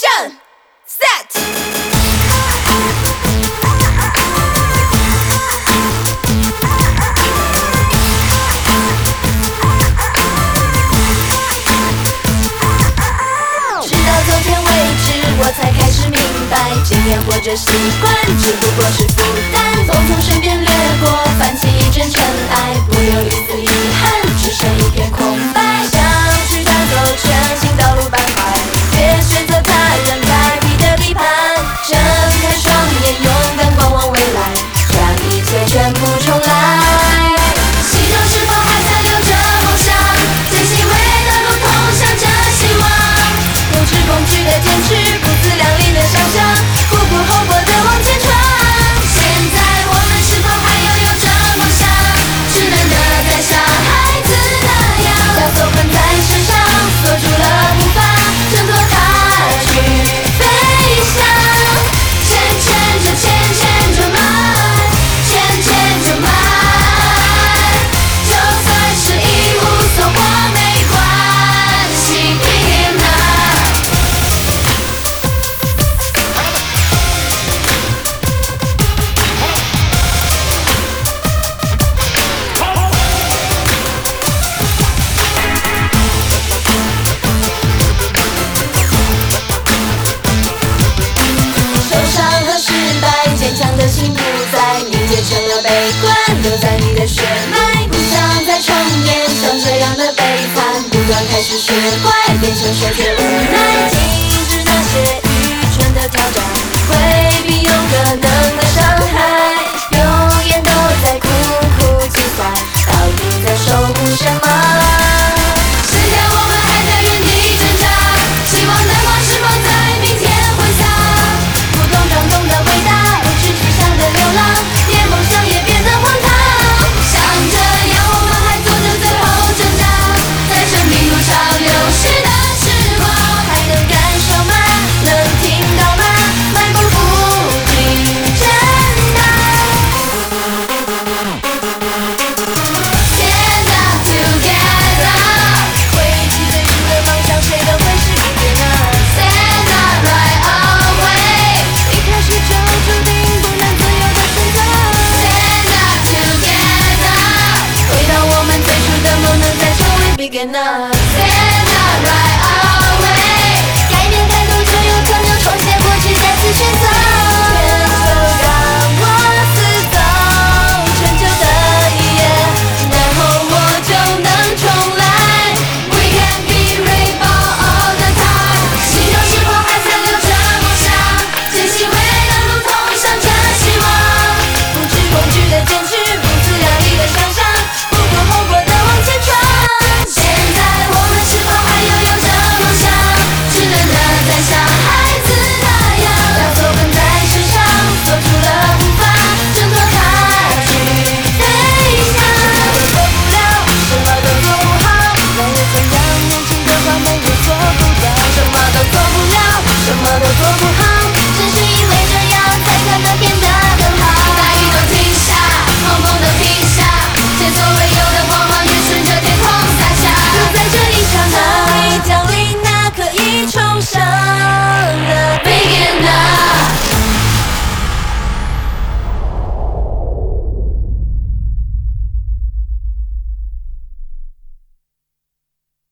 正 set，直到昨天为止，我才开始明白，经验或者习惯只不过是负担，从。留在你的血脉，不想再重演，像这样的悲惨，不断开始学乖，变成说绝不。enough.